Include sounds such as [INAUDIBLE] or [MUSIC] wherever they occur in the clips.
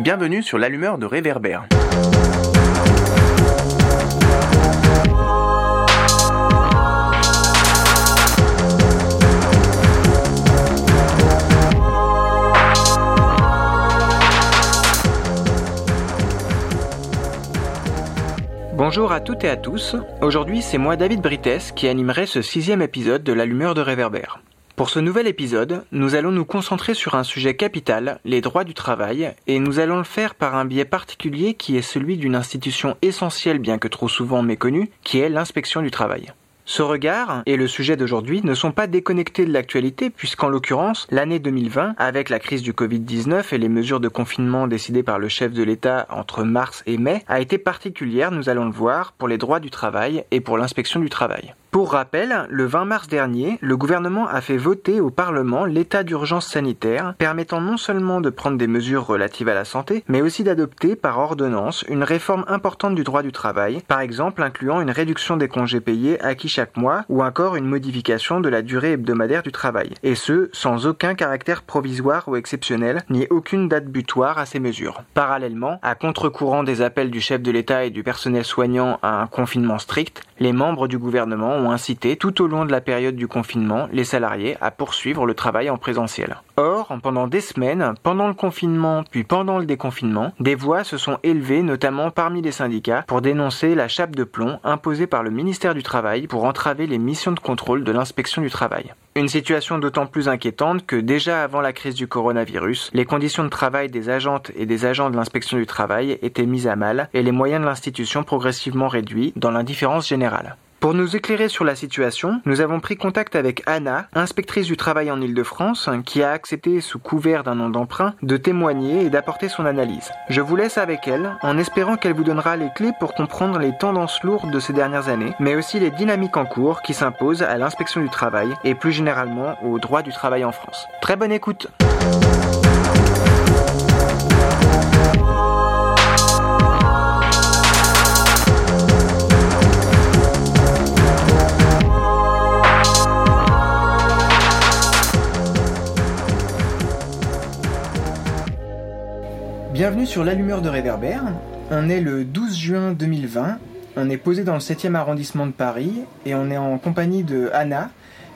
Bienvenue sur l'allumeur de réverbère. Bonjour à toutes et à tous. Aujourd'hui, c'est moi David Brites qui animerai ce sixième épisode de l'allumeur de réverbère. Pour ce nouvel épisode, nous allons nous concentrer sur un sujet capital, les droits du travail, et nous allons le faire par un biais particulier qui est celui d'une institution essentielle bien que trop souvent méconnue, qui est l'inspection du travail. Ce regard et le sujet d'aujourd'hui ne sont pas déconnectés de l'actualité puisqu'en l'occurrence, l'année 2020, avec la crise du Covid-19 et les mesures de confinement décidées par le chef de l'État entre mars et mai, a été particulière, nous allons le voir, pour les droits du travail et pour l'inspection du travail. Pour rappel, le 20 mars dernier, le gouvernement a fait voter au Parlement l'état d'urgence sanitaire, permettant non seulement de prendre des mesures relatives à la santé, mais aussi d'adopter par ordonnance une réforme importante du droit du travail, par exemple incluant une réduction des congés payés acquis chaque mois ou encore une modification de la durée hebdomadaire du travail, et ce, sans aucun caractère provisoire ou exceptionnel, ni aucune date butoir à ces mesures. Parallèlement, à contre-courant des appels du chef de l'État et du personnel soignant à un confinement strict, les membres du gouvernement ont incité tout au long de la période du confinement les salariés à poursuivre le travail en présentiel. Or, pendant des semaines, pendant le confinement puis pendant le déconfinement, des voix se sont élevées notamment parmi les syndicats pour dénoncer la chape de plomb imposée par le ministère du Travail pour entraver les missions de contrôle de l'inspection du travail. Une situation d'autant plus inquiétante que déjà avant la crise du coronavirus, les conditions de travail des agentes et des agents de l'inspection du travail étaient mises à mal et les moyens de l'institution progressivement réduits dans l'indifférence générale. Pour nous éclairer sur la situation, nous avons pris contact avec Anna, inspectrice du travail en Ile-de-France, qui a accepté, sous couvert d'un nom d'emprunt, de témoigner et d'apporter son analyse. Je vous laisse avec elle, en espérant qu'elle vous donnera les clés pour comprendre les tendances lourdes de ces dernières années, mais aussi les dynamiques en cours qui s'imposent à l'inspection du travail et plus généralement au droit du travail en France. Très bonne écoute! Bienvenue sur l'allumeur de réverbère. On est le 12 juin 2020. On est posé dans le 7e arrondissement de Paris et on est en compagnie de Anna,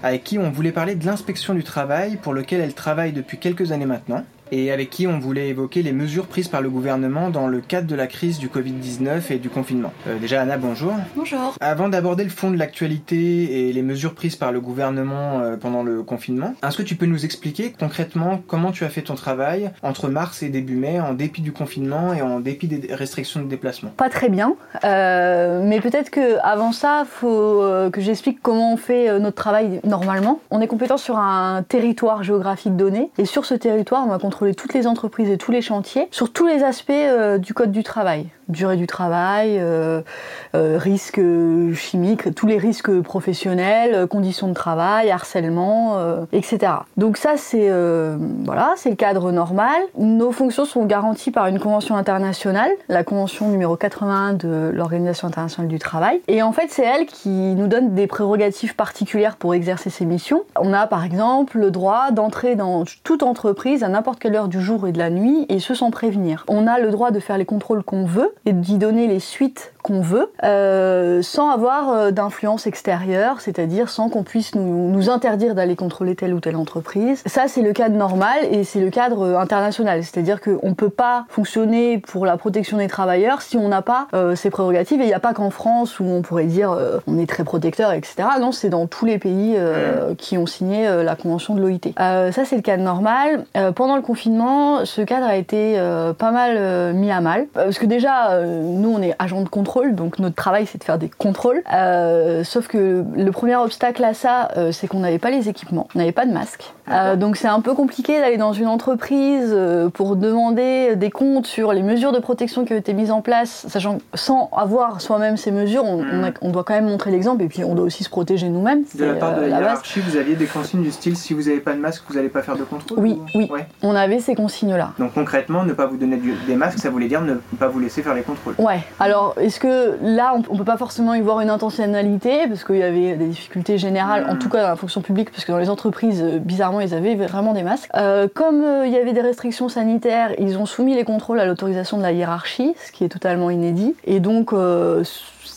avec qui on voulait parler de l'inspection du travail pour lequel elle travaille depuis quelques années maintenant et avec qui on voulait évoquer les mesures prises par le gouvernement dans le cadre de la crise du Covid-19 et du confinement. Euh, déjà Anna, bonjour. Bonjour. Avant d'aborder le fond de l'actualité et les mesures prises par le gouvernement euh, pendant le confinement, est-ce que tu peux nous expliquer concrètement comment tu as fait ton travail entre mars et début mai en dépit du confinement et en dépit des restrictions de déplacement? Pas très bien, euh, mais peut-être que avant ça, faut euh, que j'explique comment on fait euh, notre travail normalement. On est compétent sur un territoire géographique donné et sur ce territoire, on va contrôler toutes les entreprises et tous les chantiers sur tous les aspects euh, du code du travail. Durée du travail, euh, euh, risques chimiques, tous les risques professionnels, conditions de travail, harcèlement, etc. Donc ça c'est voilà, c'est le cadre normal. Nos fonctions sont garanties par une convention internationale, la convention numéro 81 de l'Organisation internationale du travail. Et en fait c'est elle qui nous donne des prérogatives particulières pour exercer ces missions. On a par exemple le droit d'entrer dans toute entreprise à n'importe quelle heure du jour et de la nuit et ce sans prévenir. On a le droit de faire les contrôles qu'on veut et d'y donner les suites qu'on veut euh, sans avoir euh, d'influence extérieure, c'est-à-dire sans qu'on puisse nous, nous interdire d'aller contrôler telle ou telle entreprise. Ça c'est le cadre normal et c'est le cadre euh, international, c'est-à-dire qu'on ne peut pas fonctionner pour la protection des travailleurs si on n'a pas euh, ces prérogatives et il n'y a pas qu'en France où on pourrait dire euh, on est très protecteur, etc. Non, c'est dans tous les pays qui ont signé la convention de l'OIT. Ça c'est le cadre normal. Pendant le confinement, ce cadre a été pas mal mis à mal parce que déjà nous on est agents de contrôle, donc notre travail c'est de faire des contrôles. Euh, sauf que le premier obstacle à ça, euh, c'est qu'on n'avait pas les équipements, on n'avait pas de masque. Euh, donc c'est un peu compliqué d'aller dans une entreprise pour demander des comptes sur les mesures de protection qui ont été mises en place, sachant que sans avoir soi-même ces mesures, on, on a- on doit quand même montrer l'exemple et puis on doit aussi se protéger nous-mêmes. De la part de la base. hiérarchie, vous aviez des consignes du style si vous n'avez pas de masque, vous n'allez pas faire de contrôle Oui, ou- oui. Ouais. On avait ces consignes-là. Donc concrètement, ne pas vous donner des masques, ça voulait dire ne pas vous laisser faire les contrôles. Ouais, alors est-ce là, on, ne peut pas forcément y voir une intentionnalité, parce qu'il y avait des difficultés générales, en tout cas dans la fonction publique, parce que dans les entreprises, euh, bizarrement, ils avaient vraiment des masques. Euh, comme il y avait des restrictions sanitaires, ils ont soumis les contrôles à l'autorisation de la hiérarchie, ce qui est totalement inédit. Et donc,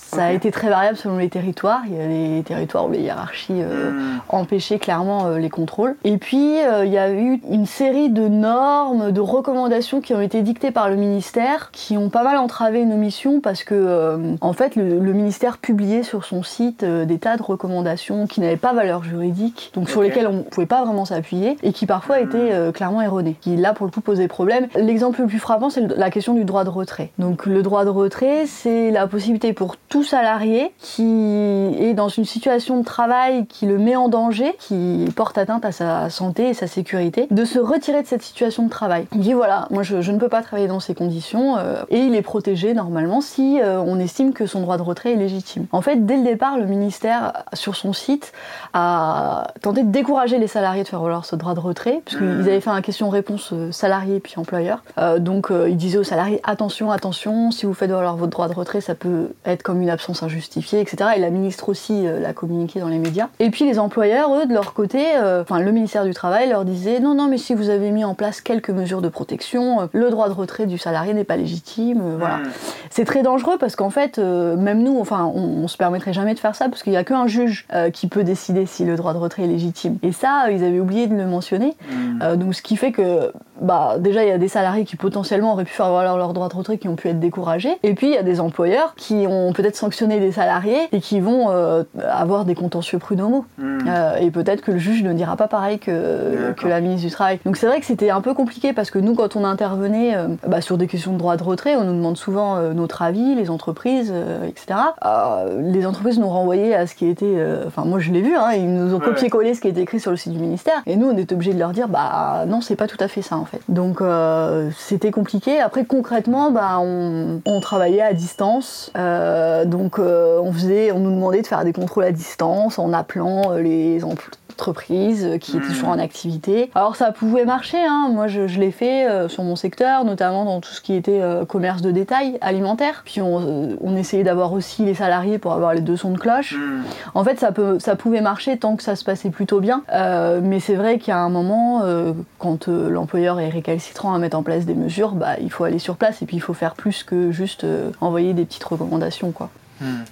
ça a été très variable selon les territoires. Il y a des territoires où les hiérarchies euh, hmm. empêchaient clairement euh, les contrôles. Et puis, euh, il y a eu une série de normes, de recommandations qui ont été dictées par le ministère, qui ont pas mal entravé nos missions parce que, en fait, le, ministère publiait sur son site des tas de recommandations qui n'avaient pas valeur juridique, donc sur lesquelles on ne pouvait pas vraiment s'appuyer, et qui parfois hmm. étaient clairement erronées, qui là, pour le coup, posaient problème. L'exemple le plus frappant, c'est la question du droit de retrait. Donc, le droit de retrait, c'est la possibilité pour tout salarié qui est dans une situation de travail qui le met en danger, qui porte atteinte à sa santé et sa sécurité, de se retirer de cette situation de travail. Il dit voilà, moi je, ne peux pas travailler dans ces conditions euh, et il est protégé normalement si euh, on estime que son droit de retrait est légitime. En fait, dès le départ, le ministère sur son site a tenté de décourager les salariés de faire valoir ce droit de retrait, puisqu'ils mmh. avaient fait un question-réponse euh, salarié puis employeur. donc il disait aux salariés attention, attention, si vous faites valoir votre droit de retrait, ça peut être comme une absence injustifiée, etc. Et la ministre aussi euh, l'a communiqué dans les médias. Et puis les employeurs, eux, de leur côté, euh, enfin le ministère du Travail leur disait non, non, mais si vous avez mis en place quelques mesures de protection, euh, le droit de retrait du salarié n'est pas légitime. voilà. Hmm. C'est très dangereux parce qu'en fait, même nous, enfin, on, se permettrait jamais de faire ça parce qu'il n'y a qu'un juge qui peut décider si le droit de retrait est légitime. Et ça, ils avaient oublié de le mentionner. Hmm. donc ce qui fait que, bah, déjà, il y a des salariés qui potentiellement auraient pu faire valoir leur droit de retrait qui ont pu être découragés. Et puis il y a des employeurs qui ont peut-être sanctionné des salariés et qui vont euh, avoir des contentieux prud'homaux. Hmm. Euh, et peut-être que le juge ne dira pas pareil que, que la ministre du Travail. Donc c'est vrai que c'était un peu compliqué parce que nous, quand on intervenait euh, bah, sur des questions de droit de retrait, on nous demande souvent notre avis, les entreprises, etc. les entreprises nous renvoyaient à ce qui était. Enfin, moi je l'ai vu, hein, ils nous ont copié-collé ce qui était écrit sur le site du ministère. Et nous, on est obligé de leur dire bah non, c'est pas tout à fait ça en fait. Donc c'était compliqué. Après, concrètement, bah, on, on travaillait à distance. Donc euh, on faisait, on nous demandait de faire des contrôles à distance en appelant euh, les entreprises qui étaient toujours en hmm. activité. Alors ça pouvait marcher, hein. moi je, l'ai fait euh, sur mon secteur, notamment dans tout ce qui était commerce de détail alimentaire. Puis on, essayait d'avoir aussi les salariés pour avoir les deux sons de cloche. Hmm. En fait ça, peut, ça pouvait marcher tant que ça se passait plutôt bien, mais c'est vrai a un moment, quand l'employeur est récalcitrant à mettre en place des mesures, bah, il faut aller sur place et puis il faut faire plus que juste envoyer des petites recommandations. quoi. Hmm.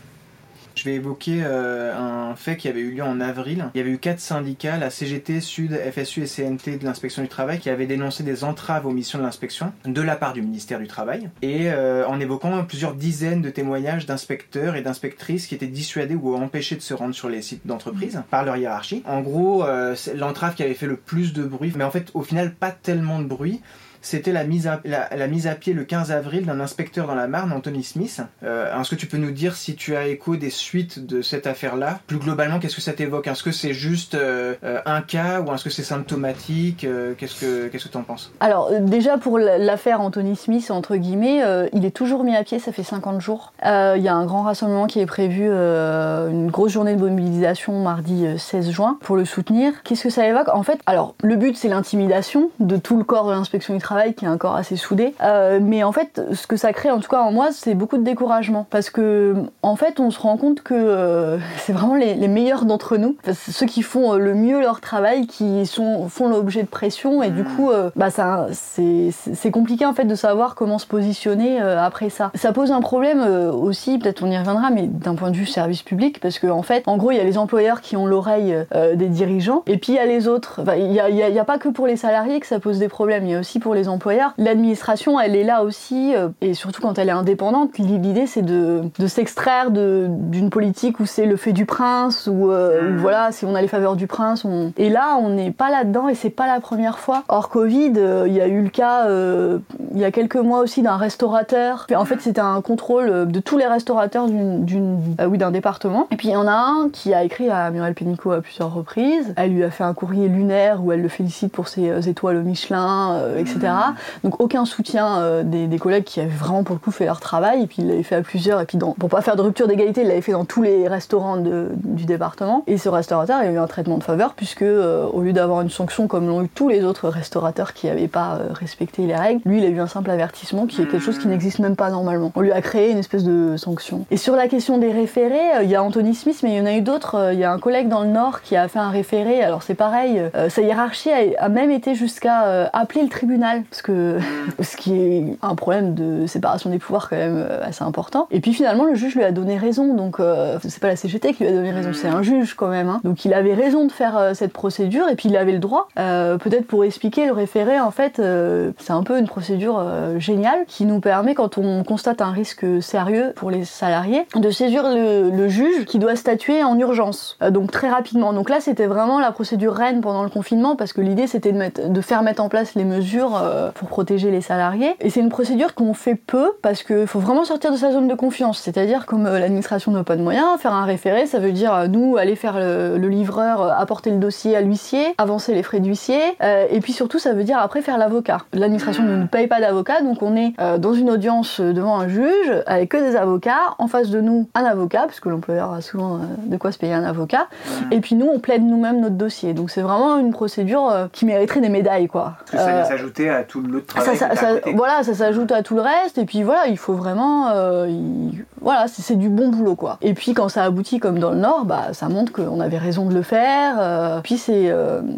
Je vais évoquer euh, un fait qui avait eu lieu en avril. Il y avait eu quatre syndicats, la CGT, Sud, FSU et CNT de l'inspection du travail, qui avaient dénoncé des entraves aux missions de l'inspection de la part du ministère du Travail, et euh, en évoquant plusieurs dizaines de témoignages d'inspecteurs et d'inspectrices qui étaient dissuadés ou empêchés de se rendre sur les sites d'entreprise par leur hiérarchie. En gros, euh, l'entrave qui avait fait le plus de bruit, mais en fait au final pas tellement de bruit c'était la à, la, mise à pied le 15 avril d'un inspecteur dans la Marne, Anthony Smith. Euh, est-ce que tu peux nous dire si tu as écho des suites de cette affaire-là? Plus globalement, qu'est-ce que ça t'évoque? Est-ce que c'est juste euh, euh, un cas ou est-ce que c'est symptomatique? Qu'est-ce que qu'est-ce que tu en penses? Alors déjà pour l'affaire Anthony Smith, entre guillemets, il est toujours mis à pied, ça fait 50 jours. Il y a un grand rassemblement qui est prévu, une grosse journée de mobilisation mardi 16 juin pour le soutenir. Qu'est-ce que ça évoque? En fait, alors le but c'est l'intimidation de tout le corps de l'inspection du travail qui est encore assez soudé. Euh, mais en fait, ce que ça crée, en tout cas en moi, c'est beaucoup de découragement. Parce que, en fait, on se rend compte que euh, [LAUGHS] c'est vraiment les, meilleurs d'entre nous, ceux qui font euh, le mieux leur travail, qui sont, font l'objet de pression. Et du mmh. coup, bah, c'est compliqué en fait de savoir comment se positionner après ça. Ça pose un problème aussi, peut-être on y reviendra, mais d'un point de vue service public, parce qu'en en fait, en gros, il y a les employeurs qui ont l'oreille des dirigeants, et puis il y a les autres. Il n'y a, a, pas que pour les salariés que ça pose des problèmes, il y a aussi pour les employeurs. L'administration, elle est là aussi, euh, et surtout quand elle est indépendante, l'idée c'est de, s'extraire d'une politique où c'est le fait du prince, ou euh, mmh. voilà, si on a les faveurs du prince. On... Et là, on n'est pas là-dedans, et c'est pas la première fois. Hors Covid, euh, il y a eu le cas, il y a quelques mois aussi, d'un restaurateur. En fait, c'était un contrôle de tous les restaurateurs d'une, oui, d'un département. Et puis il y en a un qui a écrit à Muriel Pénicaud à plusieurs reprises. Elle lui a fait un courrier lunaire où elle le félicite pour ses étoiles au Michelin, etc. Donc aucun soutien des, collègues qui avaient vraiment pour le coup fait leur travail, et puis il l'avait fait à plusieurs, et puis dans, pour pas faire de rupture d'égalité, il l'avait fait dans tous les restaurants du département. Et ce restaurateur a eu un traitement de faveur, puisque au lieu d'avoir une sanction comme l'ont eu tous les autres restaurateurs qui n'avaient pas respecté les règles, lui il a eu un simple avertissement qui est quelque chose qui n'existe même pas normalement. On lui a créé une espèce de sanction. Et sur la question des référés, il y a Anthony Smith, mais il y en a eu d'autres. Il y a un collègue dans le Nord qui a fait un référé. Alors c'est pareil, euh, sa hiérarchie a, même été jusqu'à euh, appeler le tribunal, parce que [LAUGHS] ce qui est un problème de séparation des pouvoirs quand même euh, assez important. Et puis finalement le juge lui a donné raison, donc c'est pas la CGT qui lui a donné raison, c'est un juge quand même. Hein. Donc il avait raison de faire cette procédure et puis il avait le droit. Peut-être pour expliquer le référé, en fait, c'est un peu une procédure géniale qui nous permet quand on constate un risque sérieux pour les salariés de saisir le, le juge qui doit statuer en urgence, donc très rapidement. Donc là c'était vraiment la procédure reine pendant le confinement parce que l'idée c'était de, de, faire mettre en place les mesures euh, pour protéger les salariés. Et c'est une procédure qu'on fait peu parce qu'il faut vraiment sortir de sa zone de confiance. C'est-à-dire comme euh, l'administration n'a pas de moyens, faire un référé, ça veut dire euh, nous aller faire le, livreur, apporter le dossier à l'huissier, avancer les frais d'huissier, et puis surtout ça veut dire après faire l'avocat. L'administration ne nous paye pas d'avocat, donc on est dans une audience devant un juge avec que des avocats, en face de nous un avocat, parce que l'employeur a souvent de quoi se payer un avocat, et puis nous on plaide nous-mêmes notre dossier. Donc c'est vraiment une procédure qui mériterait des médailles, quoi. Parce que ça vient euh, s'ajouter à tout l'autre travail. Ça, voilà, ça s'ajoute à tout le reste, et puis voilà, il faut vraiment. Euh, voilà, c'est du bon boulot, quoi. Et puis quand ça aboutit comme dans le Nord, bah, ça montre qu'on avait raison de le faire. puis c'est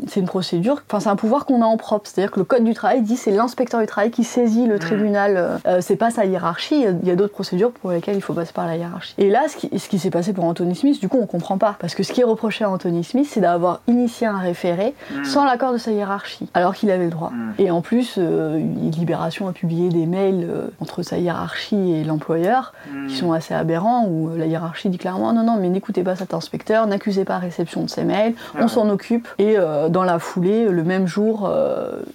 c'est une procédure, enfin, c'est un pouvoir qu'on a en propre. C'est-à-dire que le Code du travail dit c'est l'inspecteur du travail qui saisit le mmh. tribunal. c'est pas sa hiérarchie, il y a, d'autres procédures pour lesquelles il faut passer par la hiérarchie. Et là, ce qui, ce qui s'est passé pour Anthony Smith, du coup, on comprend pas. Parce que ce qui est reproché à Anthony Smith, c'est d'avoir initié un référé hmm. sans l'accord de sa hiérarchie, alors qu'il avait le droit. Hmm. Et en plus, euh, Libération a publié des mails euh, entre sa hiérarchie et l'employeur qui sont assez aberrants, où la hiérarchie dit clairement non, non, mais n'écoutez pas cet inspecteur, n'accusez pas réception de ses mails, on s'en occupe. Et euh, dans la foulée, le même jour,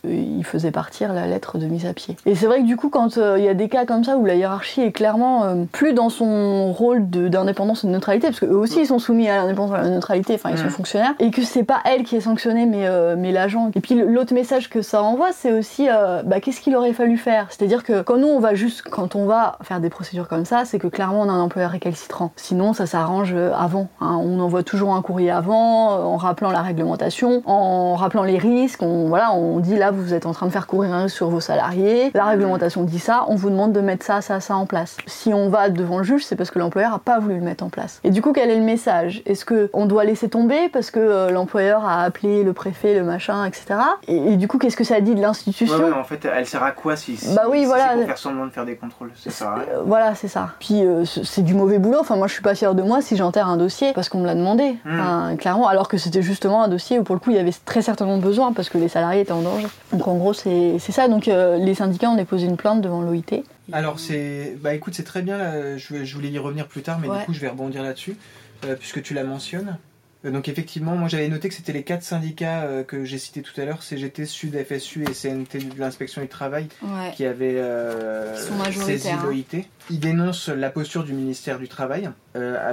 il faisait partir la lettre de mise à pied. Et c'est vrai que du coup, quand il y a des cas comme ça où la hiérarchie est clairement plus dans son rôle d'indépendance et de neutralité, parce qu'eux aussi ils sont soumis à l'indépendance et à la neutralité, enfin ils sont fonctionnaires, et que c'est pas elle qui est sanctionnée, mais, euh, mais l'agent. Et puis l'autre message que ça envoie, c'est aussi euh, bah, qu'est-ce qu'il aurait fallu faire? C'est-à-dire que quand nous, on va juste, quand on va faire des procédures comme ça, c'est que clairement, on a un employeur récalcitrant. Sinon, ça s'arrange euh, avant. Hein. On envoie toujours un courrier avant, en rappelant la réglementation, en rappelant les risques. On, voilà, on dit là, vous êtes en train de faire courir un risque sur vos salariés. La réglementation dit ça, on vous demande de mettre ça, ça, ça en place. Si on va devant le juge, c'est parce que l'employeur a pas voulu le mettre en place. Et du coup, quel est le message? Est-ce qu'on doit laisser tomber parce que l'employeur a appelé le préfet, le machin, etc. Et, du coup, qu'est-ce que ça dit de l'institution? Ouais, En fait, elle sert à quoi si, bah oui, voilà. pour faire semblant de faire des contrôles? Ça euh, Voilà, c'est ça. Puis euh, c'est du mauvais boulot. Enfin, moi, je suis pas fière de moi si j'enterre un dossier parce qu'on me l'a demandé, hmm. clairement. Alors que c'était justement un dossier où pour le coup, il y avait très certainement besoin parce que les salariés étaient en danger. Donc en gros, c'est ça. Donc euh, les syndicats ont déposé une plainte devant l'OIT. Alors c'est, bah écoute, c'est très bien. Là. Je, je, voulais y revenir plus tard, mais du coup, je vais rebondir là-dessus puisque tu la mentionnes. Euh, donc effectivement, moi j'avais noté que c'était les quatre syndicats euh, que j'ai cités tout à l'heure, CGT, Sud, FSU et CNT de l'inspection du travail, qui avaient euh, saisi hein. l'OIT. Ils dénoncent la posture du ministère du Travail.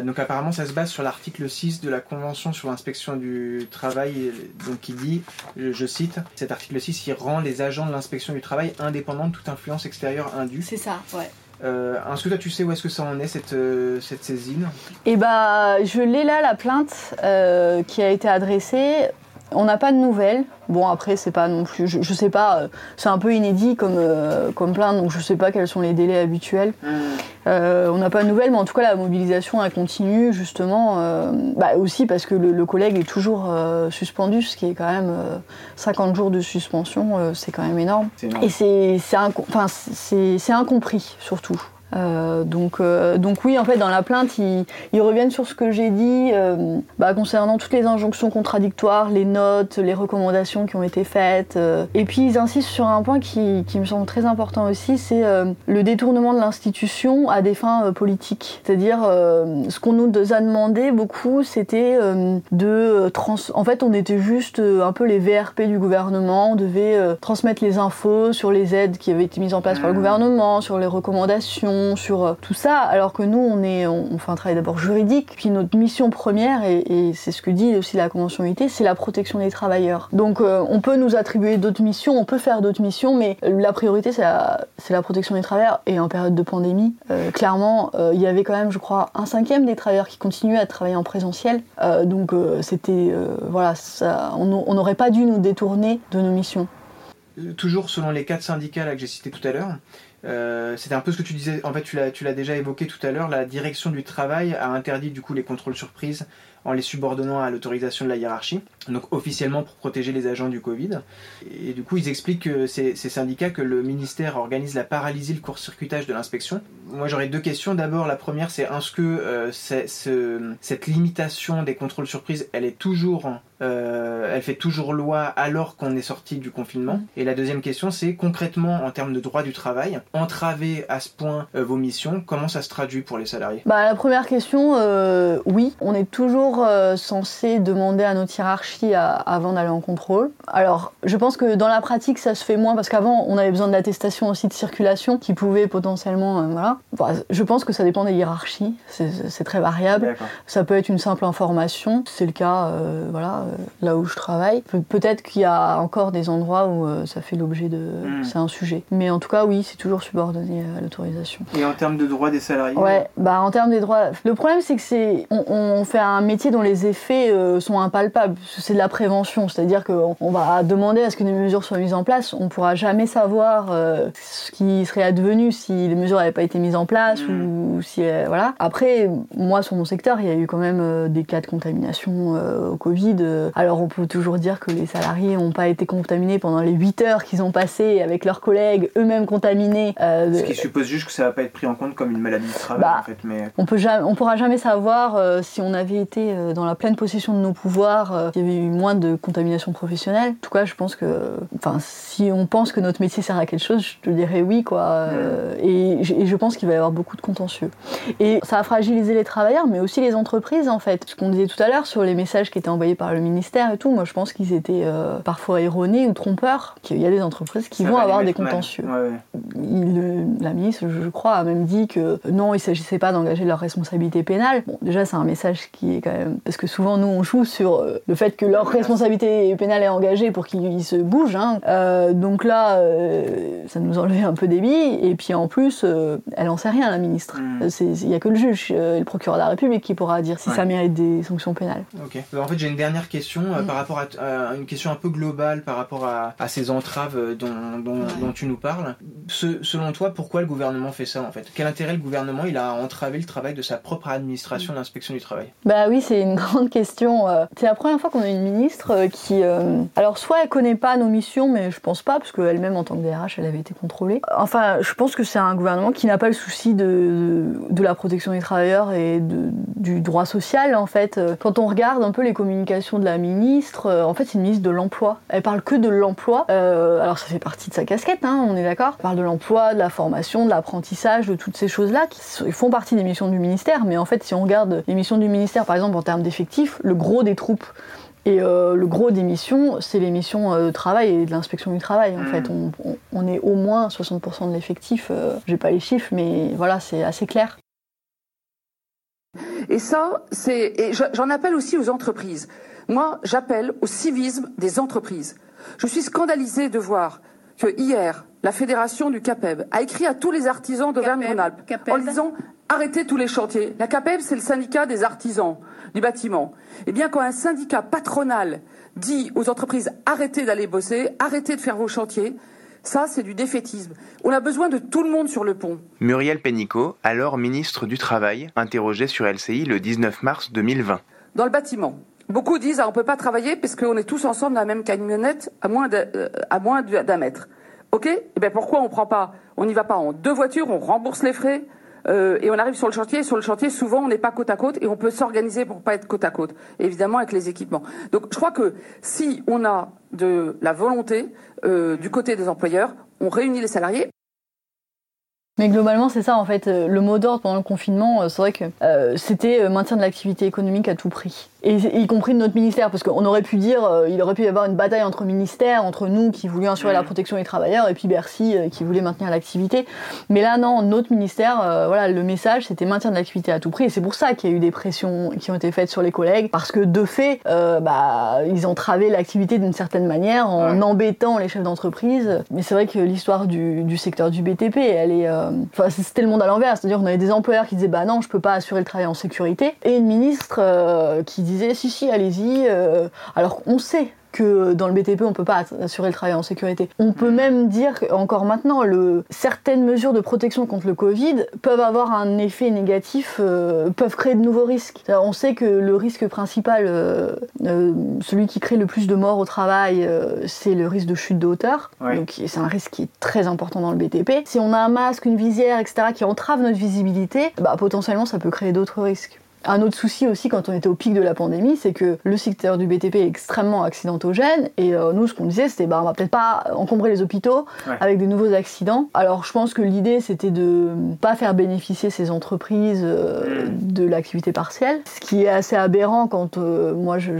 donc apparemment ça se base sur l'article 6 de la Convention sur l'inspection du travail, donc qui dit, je, cite, cet article 6, il rend les agents de l'inspection du travail indépendants de toute influence extérieure indue. C'est ça, ouais. Euh, est-ce que toi tu sais où est-ce que ça en est cette, euh, saisine? Eh bah je l'ai là la plainte euh, qui a été adressée. On n'a pas de nouvelles. Bon, après, c'est pas non plus. Je, sais pas, euh, c'est un peu inédit comme, euh, comme plein, donc je sais pas quels sont les délais habituels. Hmm. Euh, on n'a pas de nouvelles, mais en tout cas, la mobilisation, elle continue, justement. bah, aussi parce que le, collègue est toujours suspendu, ce qui est quand même 50 jours de suspension, c'est quand même énorme. énorme. Et c'est incompris, surtout. Euh, donc, euh, donc oui, en fait, dans la plainte, ils, reviennent sur ce que j'ai dit euh, bah, concernant toutes les injonctions contradictoires, les notes, les recommandations qui ont été faites. et puis ils insistent sur un point qui, qui me semble très important aussi, c'est le détournement de l'institution à des fins politiques. C'est-à-dire, ce qu'on nous a demandé beaucoup, c'était de trans... En fait, on était juste un peu les VRP du gouvernement, on devait transmettre les infos sur les aides qui avaient été mises en place par le mmh. gouvernement, sur les recommandations sur tout ça, alors que nous, on, fait un travail d'abord juridique, puis notre mission première, et, c'est ce que dit aussi la Convention UIT, c'est la protection des travailleurs. Donc on peut nous attribuer d'autres missions, on peut faire d'autres missions, mais la priorité, c'est la, protection des travailleurs. Et en période de pandémie, clairement, il y avait quand même, je crois, un cinquième des travailleurs qui continuaient à travailler en présentiel. donc c'était, voilà, ça, on n'aurait pas dû nous détourner de nos missions. Euh, toujours selon les quatre syndicats que j'ai cités tout à l'heure, euh, c'était un peu ce que tu disais, en fait tu l'as, déjà évoqué tout à l'heure, la direction du travail a interdit du coup les contrôles surprises en les subordonnant à l'autorisation de la hiérarchie, donc officiellement pour protéger les agents du Covid. Et du coup, ils expliquent, ces, syndicats, que le ministère organise la paralysie, le court-circuitage de l'inspection. Moi, j'aurais deux questions. D'abord, la première, c'est est-ce que euh, cette limitation des contrôles surprises, elle est toujours euh, elle fait toujours loi alors qu'on est sorti du confinement? Et la deuxième question, c'est concrètement en termes de droit du travail, entraver à ce point euh, vos missions, comment ça se traduit pour les salariés? Bah la première question, oui, on est toujours euh, censé demander à notre hiérarchie avant d'aller en contrôle. Alors, je pense que dans la pratique, ça se fait moins parce qu'avant, on avait besoin de l'attestation aussi de circulation qui pouvait potentiellement. Euh, voilà. je pense que ça dépend des hiérarchies, c'est très variable. Ça peut être une simple information, c'est le cas euh, voilà, là où je travaille. Peut-être qu'il y a encore des endroits où ça fait l'objet de. Hmm. C'est un sujet. Mais en tout cas, oui, c'est toujours subordonné à l'autorisation. Et en termes de droits des salariés Ouais, bah en termes des droits. Le problème, c'est que c'est. On, on fait un métier dont les effets euh, sont impalpables. C'est de la prévention, c'est-à-dire qu'on va demander à ce que des mesures soient mises en place. On ne pourra jamais savoir euh, ce qui serait advenu si les mesures n'avaient pas été mises en place ou, mm. si euh, voilà. Après, moi sur mon secteur, il y a eu quand même des cas de contamination au Covid. Alors on peut toujours dire que les salariés n'ont pas été contaminés pendant les 8 heures qu'ils ont passées avec leurs collègues, eux-mêmes contaminés. Ce qui suppose juste que ça va pas être pris en compte comme une maladie de travail bah, en fait. Mais on peut on pourra jamais savoir si on avait été euh, dans la pleine possession de nos pouvoirs, euh, il y avait eu moins de contamination professionnelle. En tout cas, je pense que, enfin, si on pense que notre métier sert à quelque chose, je te dirais oui, quoi. Euh, et, je pense qu'il va y avoir beaucoup de contentieux. Et ça a fragilisé les travailleurs, mais aussi les entreprises, en fait. Ce qu'on disait tout à l'heure sur les messages qui étaient envoyés par le ministère et tout, moi, je pense qu'ils étaient parfois erronés ou trompeurs. Qu'il y a des entreprises qui vont avoir des contentieux. La ministre, je crois, a même dit que non, il ne s'agissait pas d'engager leur responsabilité pénale. Bon, déjà, c'est un message qui est quand même parce que souvent nous on joue sur euh, le fait que leur responsabilité pénale est engagée pour qu'ils se bougent. Hein. Euh, donc là, euh, ça nous enlevait un peu des billes. Et puis en plus, elle en sait rien la ministre. Hmm. Il n'y a que le juge, et le procureur de la République qui pourra dire si ça mérite des sanctions pénales. Ok. En fait, j'ai une dernière question hmm. par rapport à, une question un peu globale par rapport à, ces entraves dont, dont, tu nous parles. Selon toi, pourquoi le gouvernement fait ça en fait? Quel intérêt le gouvernement il a à entraver le travail de sa propre administration d'inspection du travail? Bah oui, c'est une [LAUGHS] grande question. Euh. C'est la première fois qu'on a une ministre euh, qui. Euh, alors, soit elle connaît pas nos missions, mais je pense pas, parce qu'elle-même, en tant que DRH, elle avait été contrôlée. Enfin, je pense que c'est un gouvernement qui n'a pas le souci de, de la protection des travailleurs et de, du droit social, en fait. Quand on regarde un peu les communications de la ministre, en fait, c'est une ministre de l'emploi. Elle parle que de l'emploi. alors, ça fait partie de sa casquette, hein, on est d'accord. Elle parle de l'emploi, de la formation, de l'apprentissage, de toutes ces choses-là qui font partie des missions du ministère. Mais en fait, si on regarde les missions du ministère, par exemple, en termes d'effectifs, le gros des troupes et euh, le gros des missions, c'est les missions euh, de travail et de l'inspection du travail. En fait, mm. on, est au moins 60% de l'effectif. Euh, j'ai pas les chiffres, mais voilà, c'est assez clair. Et ça, c'est. Et j'en appelle aussi aux entreprises. Moi, j'appelle au civisme des entreprises. Je suis scandalisée de voir que hier, la fédération du CAPEB a écrit à tous les artisans d'Auvergne-Rhône-Alpes en disant arrêtez tous les chantiers. La CAPEB, c'est le syndicat des artisans du bâtiment. Eh bien, quand un syndicat patronal dit aux entreprises arrêtez d'aller bosser, arrêtez de faire vos chantiers, ça, c'est du défaitisme. On a besoin de tout le monde sur le pont. Muriel Pénicaud, alors ministre du Travail, interrogée sur LCI le 19 mars 2020. Dans le bâtiment, beaucoup disent ah, on ne peut pas travailler parce qu'on est tous ensemble dans la même camionnette à moins euh, d'un mètre. Ok Eh bien pourquoi on prend pas? On n'y va pas en deux voitures, on rembourse les frais, euh, et on arrive sur le chantier. sur le chantier, souvent, on n'est pas côte à côte et on peut s'organiser pour pas être côte à côte. Évidemment, avec les équipements. Donc, je crois que si on a de la volonté euh, du côté des employeurs, on réunit les salariés. Mais globalement, c'est ça en fait. Le mot d'ordre pendant le confinement, euh, c'est vrai que c'était maintien de l'activité économique à tout prix. Et y compris de notre ministère, parce qu'on aurait pu dire, euh, il aurait pu y avoir une bataille entre ministères, entre nous qui voulions assurer la protection des travailleurs et puis Bercy euh, qui voulait maintenir l'activité. Mais là, non, notre ministère, euh, voilà, le message c'était maintien de l'activité à tout prix, et c'est pour ça qu'il y a eu des pressions qui ont été faites sur les collègues, parce que de fait, bah, ils entravaient l'activité d'une certaine manière en embêtant les chefs d'entreprise. Mais c'est vrai que l'histoire du, du, secteur du BTP, elle est, enfin, c'était le monde à l'envers, c'est-à-dire qu'on avait des employeurs qui disaient, bah non, je peux pas assurer le travail en sécurité, et une ministre qui disait si si allez-y euh, alors qu'on sait que dans le BTP, on peut pas assurer le travail en sécurité. On peut même dire encore maintenant, le, certaines mesures de protection contre le Covid peuvent avoir un effet négatif, euh, peuvent créer de nouveaux risques. On sait que le risque principal, euh, celui qui crée le plus de morts au travail, c'est le risque de chute de hauteur. Donc c'est un risque qui est très important dans le BTP. Si on a un masque, une visière, etc., qui entrave notre visibilité, bah, potentiellement ça peut créer d'autres risques. Un autre souci aussi quand on était au pic de la pandémie, c'est que le secteur du BTP est extrêmement accidentogène et euh, nous ce qu'on disait c'était bah on va peut-être pas encombrer les hôpitaux avec des nouveaux accidents. Alors je pense que l'idée c'était de pas faire bénéficier ces entreprises euh, mm. de l'activité partielle, ce qui est assez aberrant quand euh, moi je,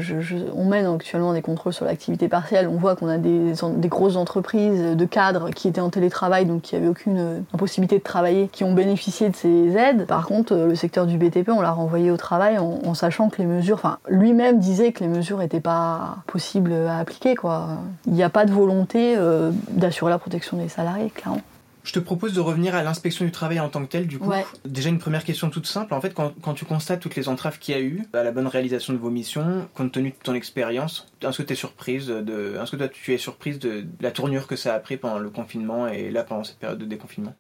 on mène actuellement des contrôles sur l'activité partielle, on voit qu'on a des, des, grosses entreprises de cadres qui étaient en télétravail donc qui avaient aucune impossibilité de travailler, qui ont bénéficié de ces aides. Par contre le secteur du BTP on l'a renvoyé au travail en, sachant que les mesures, enfin lui-même disait que les mesures n'étaient pas possibles à appliquer. Quoi. Il n'y a pas de volonté euh, d'assurer la protection des salariés, clairement. Je te propose de revenir à l'inspection du travail en tant que telle, du coup. Déjà une première question toute simple. En fait, quand, quand tu constates toutes les entraves qu'il y a eu à la bonne réalisation de vos missions, compte tenu de ton expérience, est-ce que tu es surprise de, est-ce que toi tu es surprise de la tournure que ça a pris pendant le confinement et là pendant cette période de déconfinement?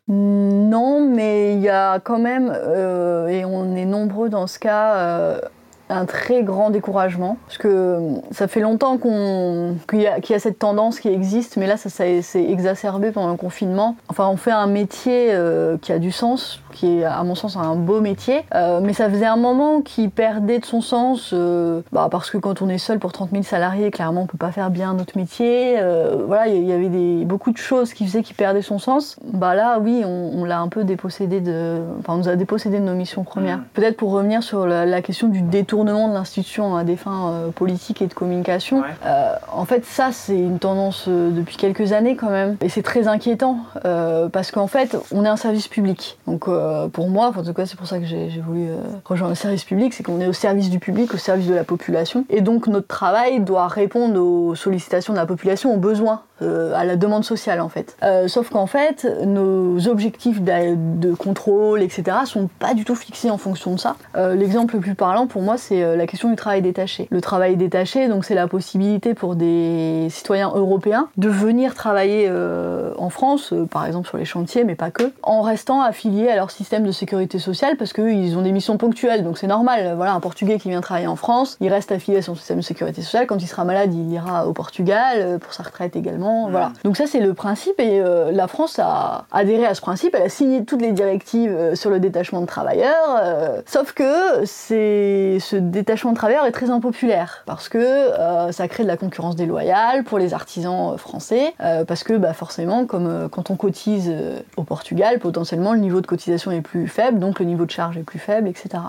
Non, mais il y a quand même, euh, et on est nombreux dans ce cas, euh, un très grand découragement. Parce que ça fait longtemps qu'on, qu'il, y a, qu'il y a cette tendance qui existe, mais là, ça, s'est exacerbé pendant le confinement. Enfin, on fait un métier euh, qui a du sens, qui est, à mon sens, un beau métier. Euh, mais ça faisait un moment qui perdait de son sens, euh, bah, parce que quand on est seul pour 30 000 salariés, clairement, on peut pas faire bien notre métier. voilà, il y, avait des, beaucoup de choses qui faisaient qu'il perdait son sens. Bah là, oui, on, l'a un peu dépossédé de... Enfin, on nous a dépossédé de nos missions premières. Mmh. Peut-être pour revenir sur la, la question du détour de l'institution à des fins euh, politiques et de communication. Euh, en fait, ça, c'est une tendance euh, depuis quelques années quand même. Et c'est très inquiétant parce qu'en fait, on est un service public. Donc pour moi, en tout cas, c'est pour ça que j'ai voulu rejoindre le service public, c'est qu'on est au service du public, au service de la population. Et donc notre travail doit répondre aux sollicitations de la population, aux besoins à la demande sociale en fait. sauf qu'en fait, nos objectifs de, contrôle, etc., sont pas du tout fixés en fonction de ça. L'exemple le plus parlant pour moi, c'est euh, la question du travail détaché. Le travail détaché, donc c'est la possibilité pour des citoyens européens de venir travailler euh, en France, euh, par exemple sur les chantiers, mais pas que, en restant affiliés à leur système de sécurité sociale parce qu'ils ont des missions ponctuelles, donc c'est normal. Voilà, un Portugais qui vient travailler en France, il reste affilié à son système de sécurité sociale. Quand il sera malade, il ira au Portugal pour sa retraite également. Mmh. Voilà. Donc ça c'est le principe et la France a adhéré à ce principe. Elle a signé toutes les directives sur le détachement de travailleurs. sauf que ce détachement de travailleurs est très impopulaire parce que euh, ça crée de la concurrence déloyale pour les artisans euh, français euh, parce que bah, forcément comme quand on cotise au Portugal potentiellement le niveau de cotisation est plus faible donc le niveau de charge est plus faible etc.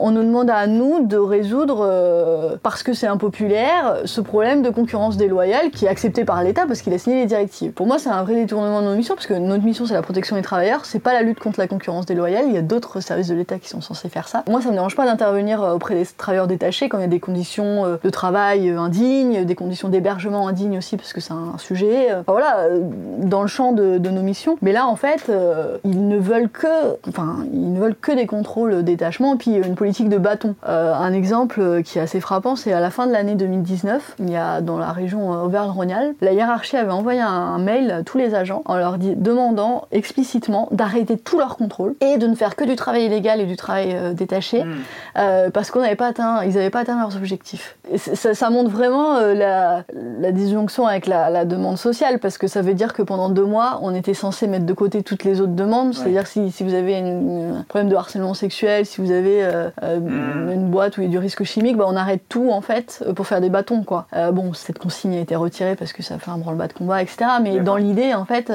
on nous demande à nous de résoudre parce que c'est impopulaire ce problème de concurrence déloyale qui est accepté par l'État parce qu'il a signé les directives. Pour moi c'est un vrai détournement de nos missions parce que notre mission c'est la protection des travailleurs c'est pas la lutte contre la concurrence déloyale il y a d'autres services de l'État qui sont censés faire ça. Moi ça me dérange pas d'intervenir auprès des travailleurs détachés quand il y a des conditions euh, de travail euh, indignes, des conditions d'hébergement indignes aussi parce que c'est un sujet. Euh, enfin, voilà, dans le champ de, nos missions. Mais là, en fait, ils ne veulent que, enfin, ils ne veulent que des contrôles détachement, puis une politique de bâton. un exemple qui est assez frappant, c'est à la fin de l'année 2019, il y a dans la région Auvergne-Rhône-Alpes, la hiérarchie avait envoyé un, mail à tous les agents en leur demandant explicitement d'arrêter tous leurs contrôles et de ne faire que du travail illégal et du travail détaché, mmh. parce qu'on avait pas atteint, ils n'avaient pas atteint leurs objectifs. ça, montre vraiment euh, la, disjonction avec la, demande sociale, parce que ça veut dire que pendant deux mois, on était censé mettre de côté toutes les autres demandes. C'est-à-dire si, si vous avez un problème de harcèlement sexuel, si vous avez euh, euh, mmh. une boîte où il y a du risque chimique, bah, on arrête tout en fait pour faire des bâtons. Quoi. bon, cette consigne a été retirée parce que ça fait un le bas de combat, etc. Mais dans l'idée, en fait,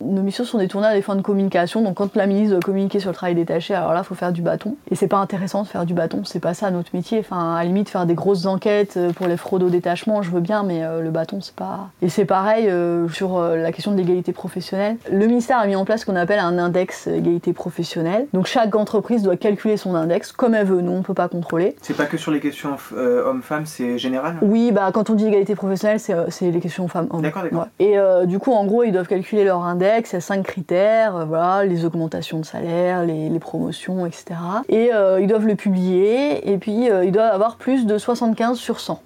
nos missions sont détournées à des fins de communication. Donc quand la ministre doit communiquer sur le travail détaché, alors là, il faut faire du bâton. Et c'est pas intéressant de faire du bâton, c'est pas ça notre métier. Enfin, à la limite, faire des grosses enquêtes pour les fraudes au détachement, je veux bien, mais le bâton, c'est pas. Et c'est pareil sur la question de l'égalité professionnelle. Le ministère a mis en place ce qu'on appelle un index égalité professionnelle. Donc chaque entreprise doit calculer son index comme elle veut. Nous, on peut pas contrôler. C'est pas que sur les questions euh, hommes-femmes, c'est général? Oui, bah quand on dit égalité professionnelle, c'est euh, les questions femmes-hommes. D'accord, d'accord. Et euh, du coup, en gros, ils doivent calculer leur index. Il y a cinq critères, voilà, les augmentations de salaire, les, promotions, etc. Et ils doivent le publier. Et puis, ils doivent avoir plus de 75 sur 100.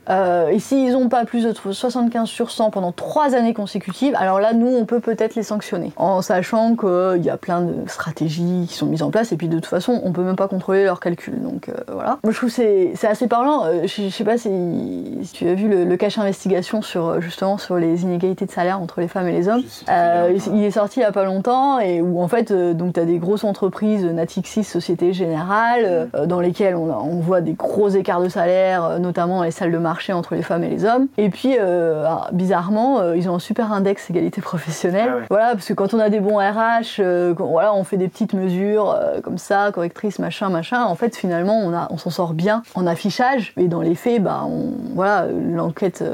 et s'ils n'ont pas plus de 75 sur 100 pendant trois années consécutives, alors là, nous, on peut peut-être les sanctionner. En sachant qu'il y a plein de stratégies qui sont mises en place. Et puis, de toute façon, on peut même pas contrôler leurs calculs. Donc, voilà. Moi, je trouve que c'est assez parlant. je, sais pas si, tu as vu le, cache investigation sur justement sur les inégalités de salaire entre les femmes et les hommes. Euh, il est sorti il y a pas longtemps et où en fait euh, donc tu as des grosses entreprises Natixis Société Générale euh, dans lesquelles on, on, voit des gros écarts de salaire notamment les salles de marché entre les femmes et les hommes et puis ah, bizarrement ils ont un super index égalité professionnelle. Ah voilà parce que quand on a des bons RH voilà on fait des petites mesures comme ça correctrice machin machin en fait finalement on a on s'en sort bien en affichage et dans les faits bah on, voilà l'enquête